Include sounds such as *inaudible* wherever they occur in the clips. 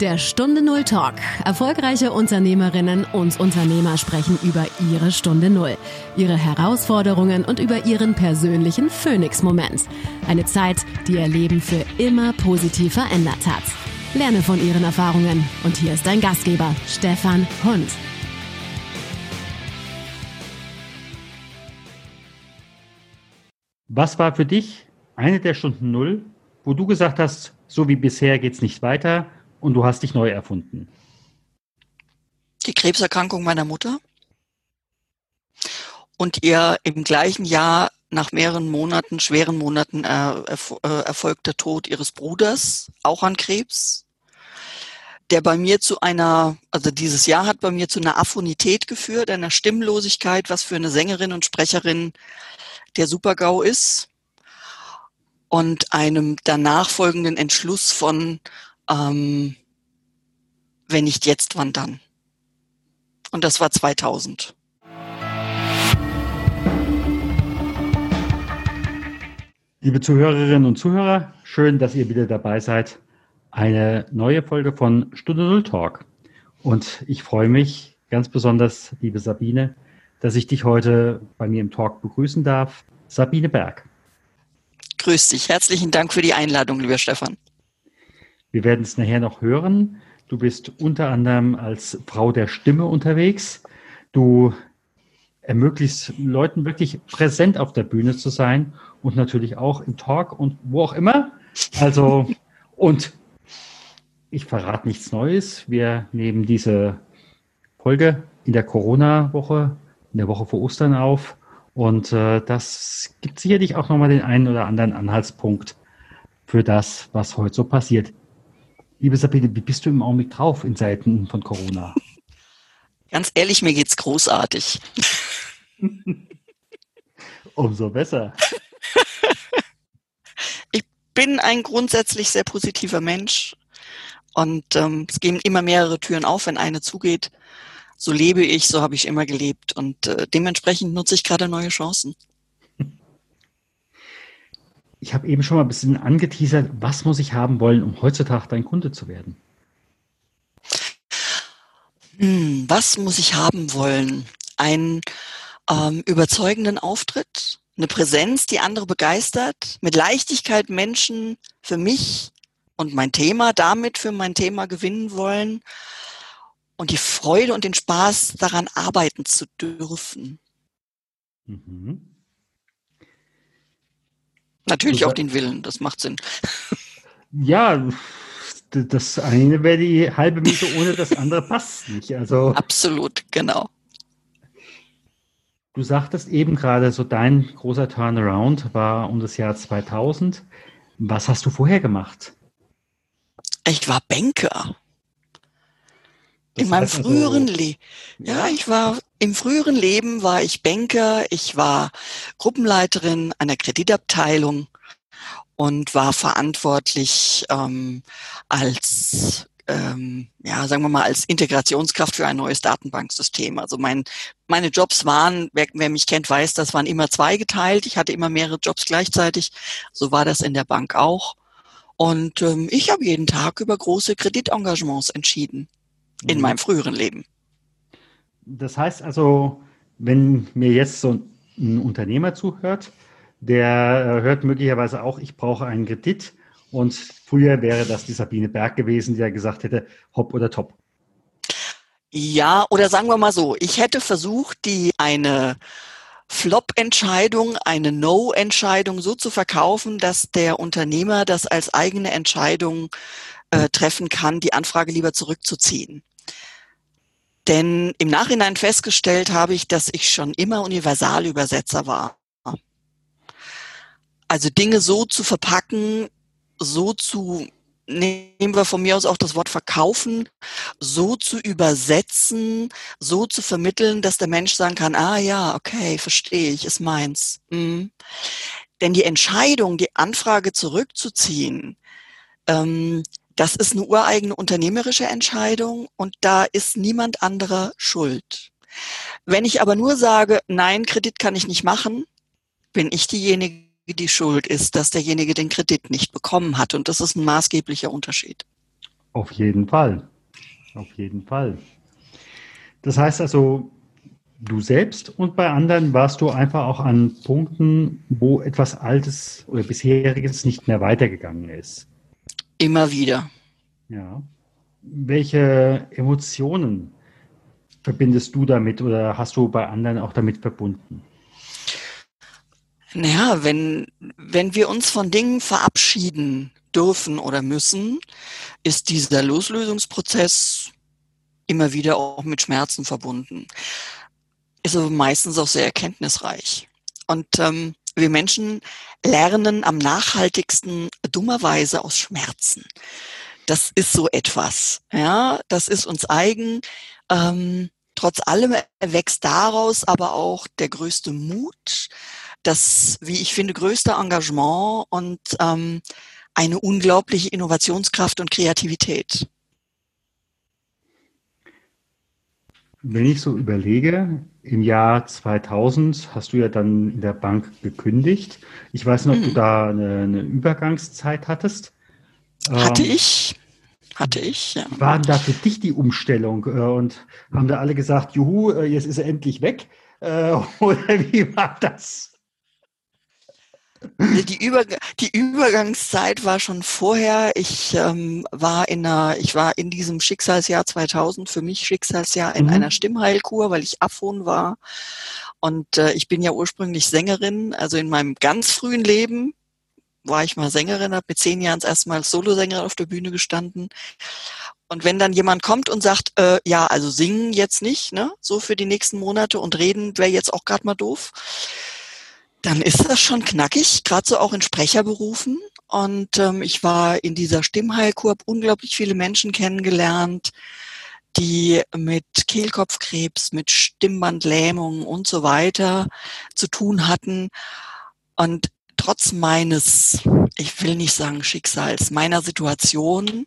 Der Stunde Null Talk. Erfolgreiche Unternehmerinnen und Unternehmer sprechen über ihre Stunde Null, ihre Herausforderungen und über ihren persönlichen Phoenix-Moment. Eine Zeit, die ihr Leben für immer positiv verändert hat. Lerne von ihren Erfahrungen. Und hier ist dein Gastgeber, Stefan Hund. Was war für dich eine der Stunden Null, wo du gesagt hast, so wie bisher geht's nicht weiter und du hast dich neu erfunden? Die Krebserkrankung meiner Mutter und ihr im gleichen Jahr nach mehreren Monaten, schweren Monaten äh, äh, erfolgter Tod ihres Bruders, auch an Krebs, der bei mir zu einer, also dieses Jahr hat bei mir zu einer Aphonität geführt, einer Stimmlosigkeit, was für eine Sängerin und Sprecherin der Supergau ist und einem danach folgenden Entschluss von, ähm, wenn nicht jetzt, wann dann? Und das war 2000. Liebe Zuhörerinnen und Zuhörer, schön, dass ihr wieder dabei seid. Eine neue Folge von Stunde Null Talk. Und ich freue mich ganz besonders, liebe Sabine, dass ich dich heute bei mir im Talk begrüßen darf. Sabine Berg. Grüß dich. Herzlichen Dank für die Einladung, lieber Stefan. Wir werden es nachher noch hören. Du bist unter anderem als Frau der Stimme unterwegs. Du ermöglichst Leuten wirklich präsent auf der Bühne zu sein und natürlich auch im Talk und wo auch immer. Also, und ich verrate nichts Neues. Wir nehmen diese Folge in der Corona-Woche, in der Woche vor Ostern auf. Und äh, das gibt sicherlich auch nochmal den einen oder anderen Anhaltspunkt für das, was heute so passiert. Liebe Sabine, wie bist du im Augenblick drauf in Zeiten von Corona? *laughs* Ganz ehrlich, mir geht's großartig. *laughs* Umso besser. *laughs* Ich bin ein grundsätzlich sehr positiver Mensch und ähm, es gehen immer mehrere Türen auf, wenn eine zugeht. So lebe ich, so habe ich immer gelebt und äh, dementsprechend nutze ich gerade neue Chancen. Ich habe eben schon mal ein bisschen angeteasert, was muss ich haben wollen, um heutzutage dein Kunde zu werden? Hm, was muss ich haben wollen? Einen ähm, überzeugenden Auftritt, eine Präsenz, die andere begeistert, mit Leichtigkeit Menschen für mich und mein Thema damit für mein Thema gewinnen wollen und die Freude und den Spaß daran arbeiten zu dürfen. Mhm. Natürlich auch den Willen, das macht Sinn. *laughs* Ja, das eine wäre die halbe Miete, ohne das andere passt nicht. Also absolut, genau. Du sagtest eben gerade, so dein großer Turnaround war um das Jahr 2000. Was hast du vorher gemacht? Ich war Banker. Das in meinem früheren Leben. Ja, ich war im früheren Leben war ich Banker, ich war Gruppenleiterin einer Kreditabteilung und war verantwortlich ähm, als ähm, ja, sagen wir mal, als Integrationskraft für ein neues Datenbanksystem. Also mein, meine Jobs waren, wer, wer mich kennt, weiß, das waren immer zweigeteilt. Ich hatte immer mehrere Jobs gleichzeitig. So war das in der Bank auch. Und ähm, ich habe jeden Tag über große Kreditengagements entschieden in mhm. meinem früheren Leben. Das heißt also, wenn mir jetzt so ein Unternehmer zuhört, der äh, hört möglicherweise auch, ich brauche einen Kredit. Und früher wäre das die Sabine Berg gewesen, die ja gesagt hätte, hopp oder top. Ja, oder sagen wir mal so, ich hätte versucht, die eine Flop-Entscheidung, eine No-Entscheidung so zu verkaufen, dass der Unternehmer das als eigene Entscheidung äh, treffen kann, die Anfrage lieber zurückzuziehen. Denn im Nachhinein festgestellt habe ich, dass ich schon immer Universalübersetzer war. Also Dinge so zu verpacken, so zu, nehmen wir von mir aus auch das Wort verkaufen, so zu übersetzen, so zu vermitteln, dass der Mensch sagen kann, ah ja, okay, verstehe ich, ist meins. Mhm. Denn die Entscheidung, die Anfrage zurückzuziehen, ähm, das ist eine ureigene unternehmerische Entscheidung und da ist niemand anderer schuld. Wenn ich aber nur sage, nein, Kredit kann ich nicht machen, bin ich diejenige, die schuld ist, dass derjenige den Kredit nicht bekommen hat. Und das ist ein maßgeblicher Unterschied. Auf jeden Fall. Auf jeden Fall. Das heißt also, du selbst und bei anderen warst du einfach auch an Punkten, wo etwas Altes oder Bisheriges nicht mehr weitergegangen ist. Immer wieder. Ja. Welche Emotionen verbindest du damit oder hast du bei anderen auch damit verbunden? Naja, wenn, wenn wir uns von Dingen verabschieden dürfen oder müssen, ist dieser Loslösungsprozess immer wieder auch mit Schmerzen verbunden. Ist aber meistens auch sehr erkenntnisreich. Und ähm, wir Menschen lernen am nachhaltigsten dummerweise aus Schmerzen. Das ist so etwas. Ja, das ist uns eigen. Ähm, trotz allem wächst daraus aber auch der größte Mut, das, wie ich finde, größte Engagement und ähm, eine unglaubliche Innovationskraft und Kreativität. Wenn ich so überlege, im Jahr 2000 hast du ja dann in der Bank gekündigt. Ich weiß nicht, ob mhm. du da eine, eine, Übergangszeit hattest. Hatte ähm, ich. Hatte ich, ja. War da für dich die Umstellung? Äh, und haben da alle gesagt, juhu, äh, jetzt ist er endlich weg? Äh, *laughs* oder wie war das? Die, Über die Übergangszeit war schon vorher. Ich ähm, war in einer, ich war in diesem Schicksalsjahr 2000 für mich Schicksalsjahr in mhm. einer Stimmheilkur, weil ich Aphon war. Und äh, ich bin ja ursprünglich Sängerin. Also in meinem ganz frühen Leben war ich mal Sängerin, habe mit zehn Jahren erstmal als Solosängerin auf der Bühne gestanden. Und wenn dann jemand kommt und sagt, äh, ja, also singen jetzt nicht, ne, so für die nächsten Monate und reden wäre jetzt auch gerade mal doof dann ist das schon knackig, gerade so auch in Sprecherberufen. Und ähm, ich war in dieser Stimmheilkur, habe unglaublich viele Menschen kennengelernt, die mit Kehlkopfkrebs, mit Stimmbandlähmung und so weiter zu tun hatten. Und trotz meines, ich will nicht sagen Schicksals, meiner Situation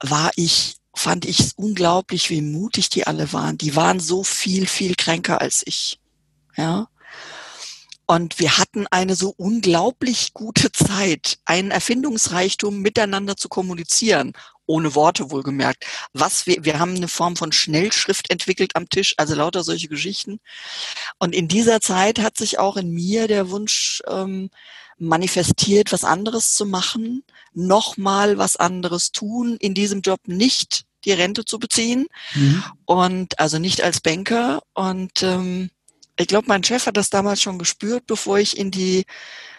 war ich, fand ich es unglaublich, wie mutig die alle waren. Die waren so viel, viel kränker als ich. Ja. Und wir hatten eine so unglaublich gute Zeit, einen Erfindungsreichtum miteinander zu kommunizieren, ohne Worte wohlgemerkt. Was wir, wir haben eine Form von Schnellschrift entwickelt am Tisch, also lauter solche Geschichten. Und in dieser Zeit hat sich auch in mir der Wunsch ähm, manifestiert, was anderes zu machen, nochmal was anderes tun, in diesem Job nicht die Rente zu beziehen mhm. und also nicht als Banker und ähm, ich glaube, mein Chef hat das damals schon gespürt, bevor ich in die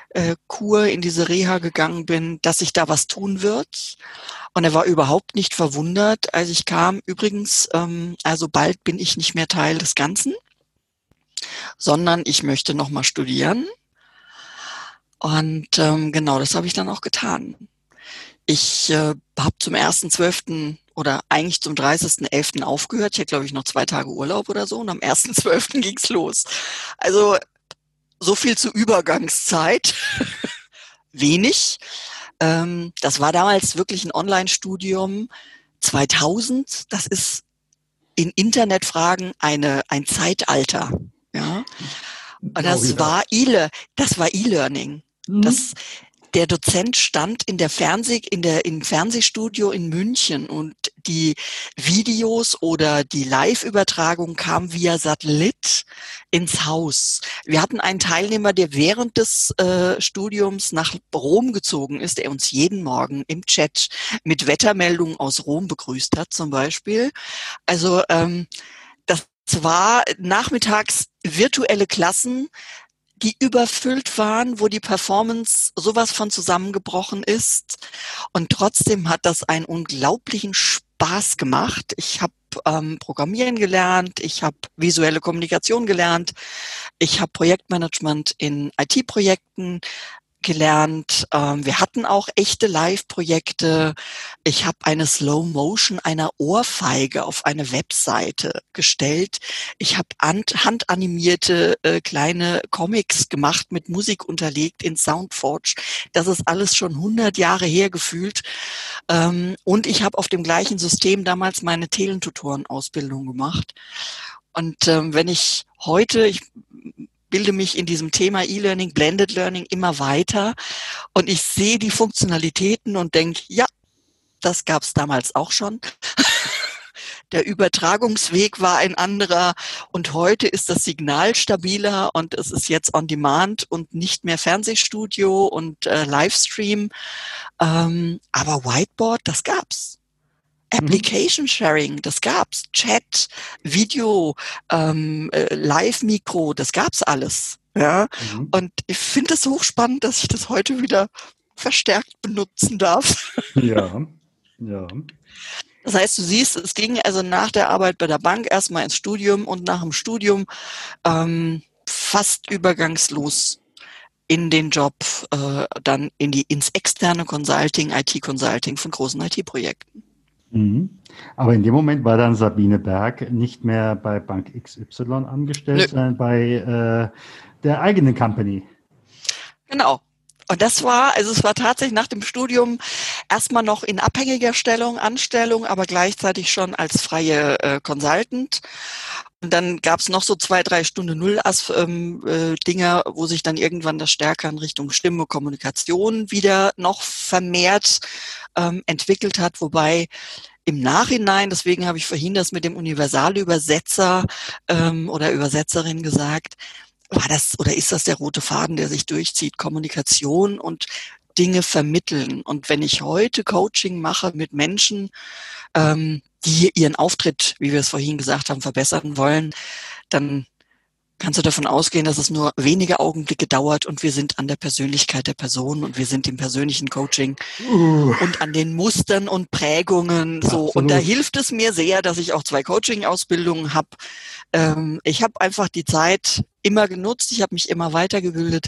äh, Kur, in diese Reha gegangen bin, dass sich da was tun wird. Und er war überhaupt nicht verwundert, als ich kam. Übrigens, ähm, also bald bin ich nicht mehr Teil des Ganzen, sondern ich möchte nochmal studieren. Und ähm, genau, das habe ich dann auch getan. Ich äh, habe zum 1.12 oder eigentlich zum 30.11. aufgehört. Ich hatte, glaube ich, noch zwei Tage Urlaub oder so und am 1.12. *laughs* ging's los. Also so viel zur Übergangszeit. *laughs* Wenig. Ähm, das war damals wirklich ein Online-Studium. 2000, das ist in Internetfragen eine, ein Zeitalter. Ja. Und das war E, das war E-Learning. Mhm. Das, der Dozent stand in der Fernseh, in der, im Fernsehstudio in München und die Videos oder die Live-Übertragung kam via Satellit ins Haus. Wir hatten einen Teilnehmer, der während des äh, Studiums nach Rom gezogen ist, der uns jeden Morgen im Chat mit Wettermeldungen aus Rom begrüßt hat, zum Beispiel. Also ähm, das war nachmittags virtuelle Klassen die überfüllt waren, wo die Performance sowas von zusammengebrochen ist. Und trotzdem hat das einen unglaublichen Spaß gemacht. Ich habe ähm, Programmieren gelernt, ich habe visuelle Kommunikation gelernt, ich habe Projektmanagement in IT-Projekten gelernt. Ähm, wir hatten auch echte Live-Projekte. Ich habe eine Slow Motion einer Ohrfeige auf eine Webseite gestellt. Ich habe handanimierte äh, kleine Comics gemacht, mit Musik unterlegt in Soundforge. Das ist alles schon 100 Jahre her gefühlt. Ähm, und ich habe auf dem gleichen System damals meine Telentutoren-Ausbildung gemacht. Und ähm, wenn ich heute, ich bilde mich in diesem Thema E-Learning, Blended Learning immer weiter und ich sehe die Funktionalitäten und denke, ja, das gab es damals auch schon. *laughs* Der Übertragungsweg war ein anderer und heute ist das Signal stabiler und es ist jetzt on demand und nicht mehr Fernsehstudio und äh, Livestream. Ähm, aber Whiteboard, das gab's. Mhm. Application Sharing, das gab's. Chat, Video, ähm, äh, Live-Mikro, das gab's alles. Ja, mhm. und ich finde es hochspannend, dass ich das heute wieder verstärkt benutzen darf. Ja, *laughs* ja. Das heißt, du siehst, es ging also nach der Arbeit bei der Bank erstmal ins Studium und nach dem Studium ähm, fast übergangslos in den Job, äh, dann in die ins externe Consulting, IT-Consulting von großen IT-Projekten. Mhm. Aber in dem Moment war dann Sabine Berg nicht mehr bei Bank XY angestellt, Nö. sondern bei äh, der eigenen Company. Genau. Und das war, also es war tatsächlich nach dem Studium erstmal noch in abhängiger Stellung, Anstellung, aber gleichzeitig schon als freie äh, Consultant. Und dann gab es noch so zwei, drei Stunden Null ähm, äh, wo sich dann irgendwann das stärker in Richtung Stimme, Kommunikation wieder noch vermehrt ähm, entwickelt hat, wobei im Nachhinein, deswegen habe ich vorhin das mit dem Universalübersetzer ähm, oder Übersetzerin gesagt, war das oder ist das der rote Faden, der sich durchzieht? Kommunikation und Dinge vermitteln. Und wenn ich heute Coaching mache mit Menschen, ähm, die ihren Auftritt, wie wir es vorhin gesagt haben, verbessern wollen, dann kannst du davon ausgehen, dass es nur wenige Augenblicke dauert und wir sind an der Persönlichkeit der Person und wir sind im persönlichen Coaching uh. und an den Mustern und Prägungen so. Absolut. Und da hilft es mir sehr, dass ich auch zwei Coaching-Ausbildungen habe. Ähm, ich habe einfach die Zeit immer genutzt, ich habe mich immer weitergebildet.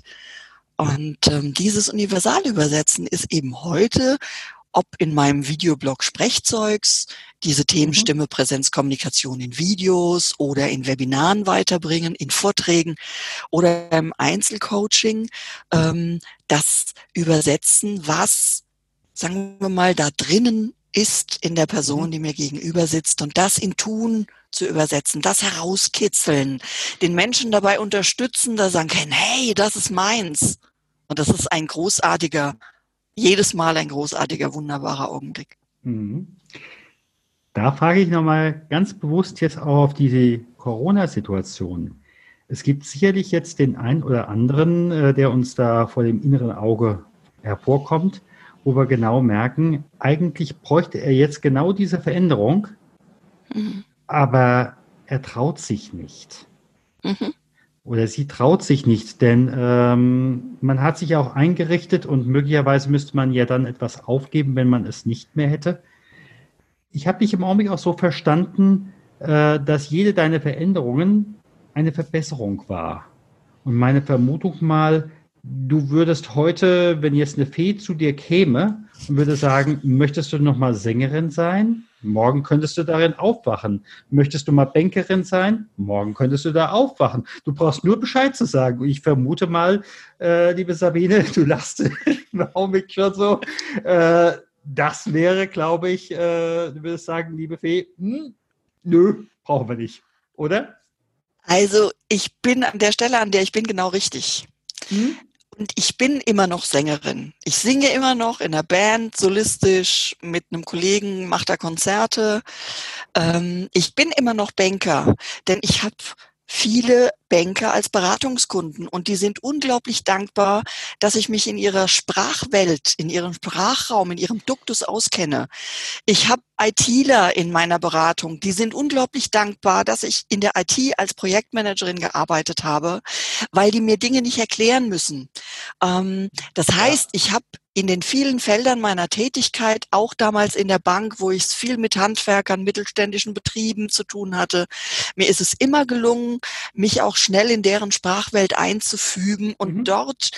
Und ähm, dieses Universalübersetzen ist eben heute ob in meinem Videoblog Sprechzeugs, diese Themen mhm. Stimme, Präsenz, Kommunikation in Videos oder in Webinaren weiterbringen, in Vorträgen oder im Einzelcoaching, ähm, das übersetzen, was, sagen wir mal, da drinnen ist in der Person, mhm. die mir gegenüber sitzt und das in Tun zu übersetzen, das herauskitzeln, den Menschen dabei unterstützen, da sagen können, hey, das ist meins. Und das ist ein großartiger jedes Mal ein großartiger, wunderbarer Augenblick. Mhm. Da frage ich nochmal ganz bewusst jetzt auch auf diese Corona-Situation. Es gibt sicherlich jetzt den einen oder anderen, äh, der uns da vor dem inneren Auge hervorkommt, wo wir genau merken, eigentlich bräuchte er jetzt genau diese Veränderung, mhm. aber er traut sich nicht. Mhm oder sie traut sich nicht, denn ähm, man hat sich auch eingerichtet und möglicherweise müsste man ja dann etwas aufgeben, wenn man es nicht mehr hätte. Ich habe dich im Augenblick auch so verstanden, äh, dass jede deiner Veränderungen eine Verbesserung war. Und meine Vermutung mal, du würdest heute, wenn jetzt eine Fee zu dir käme und würde sagen, möchtest du noch mal Sängerin sein? Morgen könntest du darin aufwachen. Möchtest du mal Bankerin sein? Morgen könntest du da aufwachen. Du brauchst nur Bescheid zu sagen. Ich vermute mal, äh, liebe Sabine, *laughs* du lachst im Augenblick schon so. Äh, das wäre, glaube ich, äh, du würdest sagen, liebe Fee, hm, nö, brauchen wir nicht, oder? Also ich bin an der Stelle, an der ich bin, genau richtig. Hm? Und ich bin immer noch Sängerin. Ich singe immer noch in der Band, solistisch, mit einem Kollegen, mache da Konzerte. Ähm, ich bin immer noch Banker, denn ich habe viele Banker als Beratungskunden und die sind unglaublich dankbar, dass ich mich in ihrer Sprachwelt, in ihrem Sprachraum, in ihrem Duktus auskenne. Ich habe ITler in meiner Beratung, die sind unglaublich dankbar, dass ich in der IT als Projektmanagerin gearbeitet habe, weil die mir Dinge nicht erklären müssen. Ähm, das heißt, ich habe in den vielen Feldern meiner Tätigkeit, auch damals in der Bank, wo ich viel mit Handwerkern, mittelständischen Betrieben zu tun hatte, mir ist es immer gelungen, mich auch schnell in deren Sprachwelt einzufügen und mhm. dort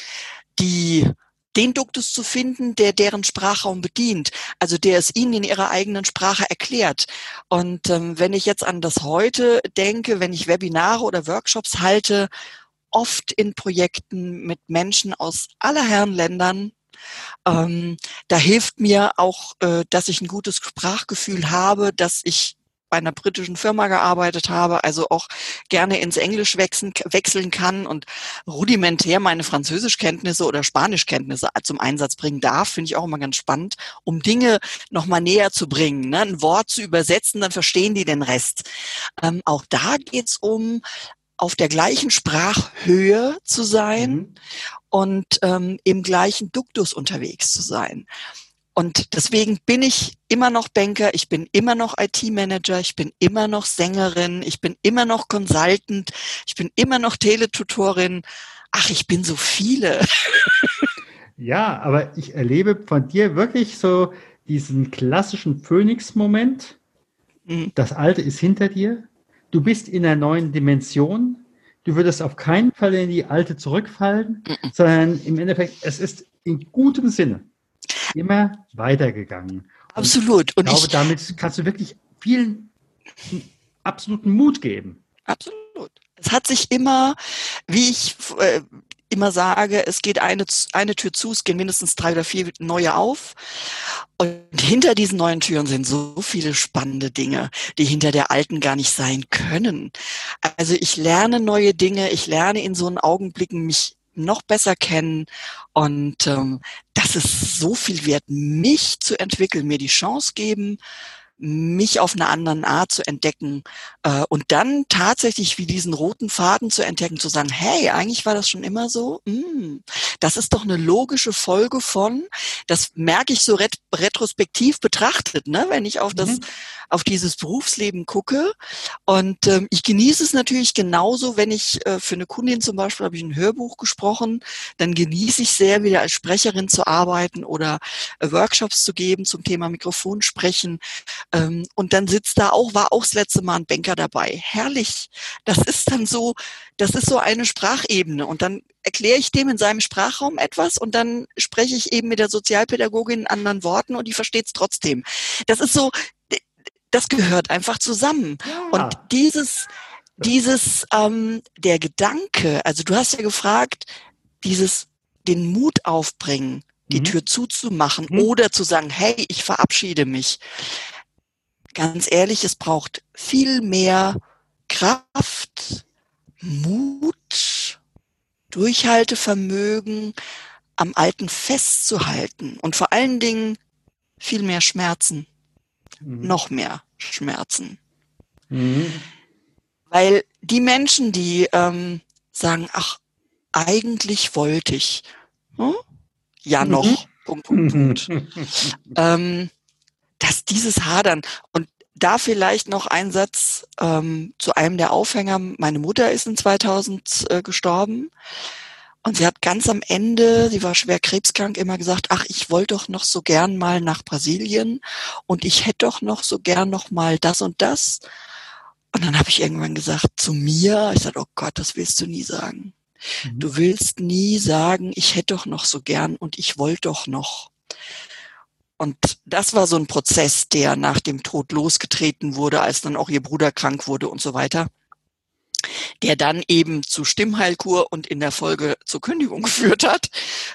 die den Duktus zu finden, der deren Sprachraum bedient, also der es ihnen in ihrer eigenen Sprache erklärt. Und ähm, wenn ich jetzt an das heute denke, wenn ich Webinare oder Workshops halte, oft in Projekten mit Menschen aus aller Herren Ländern, ähm, da hilft mir auch, äh, dass ich ein gutes Sprachgefühl habe, dass ich bei einer britischen Firma gearbeitet habe, also auch gerne ins Englisch wechseln, wechseln kann und rudimentär meine Französischkenntnisse oder Spanischkenntnisse zum Einsatz bringen darf, finde ich auch immer ganz spannend, um Dinge nochmal näher zu bringen, ne? ein Wort zu übersetzen, dann verstehen die den Rest. Ähm, auch da geht's um auf der gleichen Sprachhöhe zu sein mhm. und ähm, im gleichen Duktus unterwegs zu sein. Und deswegen bin ich immer noch Banker, ich bin immer noch IT-Manager, ich bin immer noch Sängerin, ich bin immer noch Consultant, ich bin immer noch Teletutorin. Ach, ich bin so viele. *laughs* Ja, aber ich erlebe von dir wirklich so diesen klassischen Phoenix-Moment. Mhm. Das Alte ist hinter dir. Du bist in einer neuen Dimension. Du würdest auf keinen Fall in die alte zurückfallen, mhm. sondern im Endeffekt, es ist in gutem Sinne immer weitergegangen. Absolut. Und ich glaube, damit kannst du wirklich vielen absoluten Mut geben. Absolut. Es hat sich immer, wie ich äh, immer sage, es geht eine, eine Tür zu, es gehen mindestens drei oder vier neue auf. Und hinter diesen neuen Türen sind so viele spannende Dinge, die hinter der alten gar nicht sein können. Also ich lerne neue Dinge, ich lerne in so einen Augenblicken mich noch besser kennen. Und ähm, das ist so viel wert, mich zu entwickeln, mir die Chance geben, mich auf eine andere Art zu entdecken äh, und dann tatsächlich wie diesen roten Faden zu entdecken, zu sagen, hey, eigentlich war das schon immer so. Mm, das ist doch eine logische Folge von, das merke ich so ret retrospektiv betrachtet, ne, wenn ich auf das, mhm. auf dieses Berufsleben gucke. Und ähm, ich genieße es natürlich genauso, wenn ich äh, für eine Kundin zum Beispiel habe ich ein Hörbuch gesprochen, dann genieße ich sehr wieder als Sprecherin zu arbeiten oder äh, Workshops zu geben zum Thema Mikrofon sprechen. Ähm, und dann sitzt da auch, war auch das letzte Mal ein Banker dabei. Herrlich. Das ist dann so, das ist so eine Sprachebene. Und dann erkläre ich dem in seinem Sprachraum etwas und dann spreche ich eben mit der Sozialpädagogin in anderen Worten und die versteht es trotzdem. Das ist so, das gehört einfach zusammen. Ja. Und dieses, dieses, ähm, der Gedanke, also du hast ja gefragt, dieses, den Mut aufbringen, die mhm. Tür zuzumachen mhm. oder zu sagen, hey, ich verabschiede mich ganz ehrlich, es braucht viel mehr Kraft, Mut, Durchhaltevermögen, am Alten festzuhalten und vor allen Dingen viel mehr Schmerzen, mhm. noch mehr Schmerzen. Mhm. Weil die Menschen, die ähm, sagen, ach, eigentlich wollte ich, hm? ja noch, mhm. Punkt, Punkt, Punkt. *laughs* ähm, dass dieses Hadern und da vielleicht noch ein Satz ähm, zu einem der Aufhänger. Meine Mutter ist in 2000 äh, gestorben und sie hat ganz am Ende, sie war schwer krebskrank, immer gesagt, ach, ich wollte doch noch so gern mal nach Brasilien und ich hätte doch noch so gern noch mal das und das. Und dann habe ich irgendwann gesagt zu mir, ich sagte, oh Gott, das willst du nie sagen. Mhm. Du willst nie sagen, ich hätte doch noch so gern und ich wollte doch noch. Und das war so ein Prozess, der nach dem Tod losgetreten wurde, als dann auch ihr Bruder krank wurde und so weiter, der dann eben zu Stimmheilkur und in der Folge zur Kündigung *laughs* geführt hat.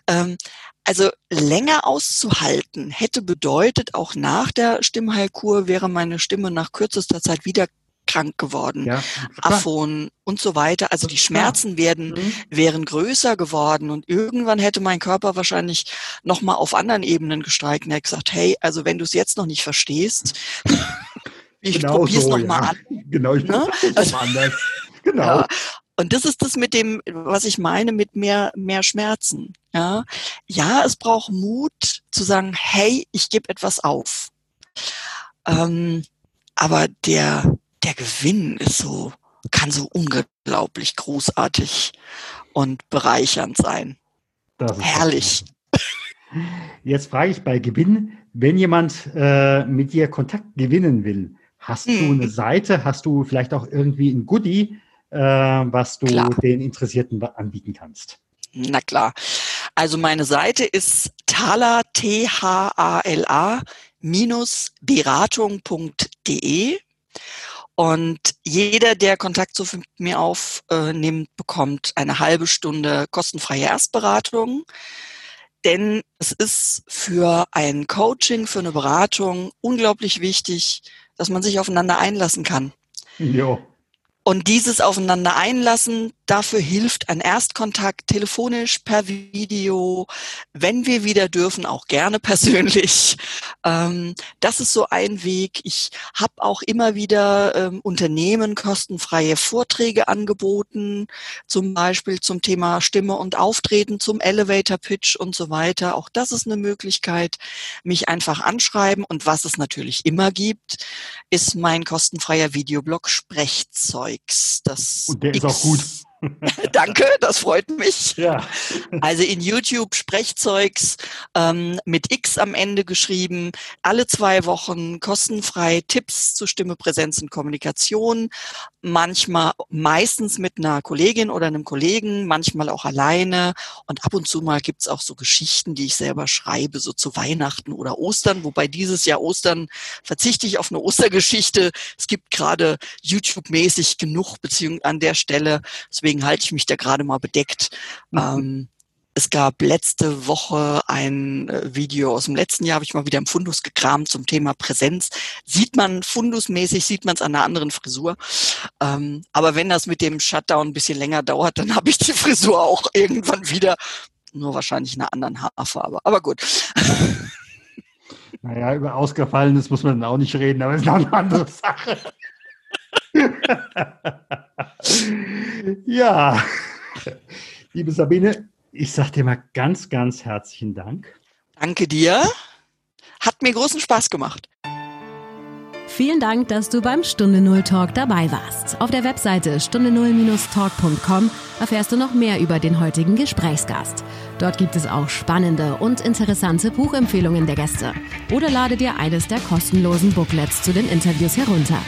Ähm, also länger auszuhalten hätte bedeutet, auch nach der Stimmheilkur wäre meine Stimme nach kürzester Zeit wieder krank geworden, ja, Aphon und so weiter. Also die Schmerzen werden, mhm. wären größer geworden und irgendwann hätte mein Körper wahrscheinlich nochmal auf anderen Ebenen gestreikt und hätte gesagt, hey, also wenn du es jetzt noch nicht verstehst, *laughs* ich genau probier's so, nochmal ja. an. Genau, ich ne? also, anders. *laughs* Genau. Ja. Und das ist das mit dem, was ich meine, mit mehr, mehr Schmerzen. Ja, ja es braucht Mut zu sagen, hey, ich gebe etwas auf. Ähm, aber der, der Gewinn ist so, kann so unglaublich großartig und bereichernd sein. Herrlich. Jetzt frage ich bei Gewinn, wenn jemand äh, mit dir Kontakt gewinnen will, hast hm. du eine Seite, hast du vielleicht auch irgendwie ein Goodie, äh, was du klar. den Interessierten anbieten kannst? Na klar. Also meine Seite ist thala, T-H-A-L-A, minus beratung.de und jeder, der Kontakt zu mir aufnimmt, bekommt eine halbe Stunde kostenfreie Erstberatung. Denn es ist für ein Coaching, für eine Beratung unglaublich wichtig, dass man sich aufeinander einlassen kann. Ja. Und dieses Aufeinander einlassen, dafür hilft ein Erstkontakt telefonisch, per Video, wenn wir wieder dürfen, auch gerne *laughs* persönlich. Ähm, das ist so ein Weg. Ich habe auch immer wieder ähm, Unternehmen kostenfreie Vorträge angeboten, zum Beispiel zum Thema Stimme und Auftreten, zum Elevator Pitch und so weiter. Auch das ist eine Möglichkeit, mich einfach anschreiben. Und was es natürlich immer gibt, ist mein kostenfreier Videoblog Sprechzeugs. Das und der ist auch gut. *laughs* Danke, das freut mich. Ja. Also in YouTube Sprechzeugs ähm, mit X am Ende geschrieben, alle zwei Wochen kostenfrei Tipps zu Stimme, Präsenz und Kommunikation. Manchmal, meistens mit einer Kollegin oder einem Kollegen, manchmal auch alleine. Und ab und zu mal gibt's auch so Geschichten, die ich selber schreibe, so zu Weihnachten oder Ostern. Wobei dieses Jahr Ostern verzichte ich auf eine Ostergeschichte. Es gibt gerade YouTube-mäßig genug Beziehungen an der Stelle. Deswegen deswegen halte ich mich da gerade mal bedeckt. Mhm. Ähm, es gab letzte Woche ein äh, Video aus dem letzten Jahr, habe ich mal wieder im Fundus gekramt zum Thema Präsenz. Sieht man fundusmäßig, sieht man es an einer anderen Frisur. Ähm, aber wenn das mit dem Shutdown ein bisschen länger dauert, dann habe ich die Frisur auch irgendwann wieder. Nur wahrscheinlich in einer anderen Haarfarbe. Aber gut. Naja, über Ausgefallenes muss man dann auch nicht reden, aber es ist noch eine andere *laughs* Sache. *laughs* ja, liebe Sabine, ich sage dir mal ganz, ganz herzlichen Dank. Danke dir. Hat mir großen Spaß gemacht. Vielen Dank, dass du beim Stunde Null Talk dabei warst. Auf der Webseite stunde null-talk.com erfährst du noch mehr über den heutigen Gesprächsgast. Dort gibt es auch spannende und interessante Buchempfehlungen der Gäste. Oder lade dir eines der kostenlosen Booklets zu den Interviews herunter.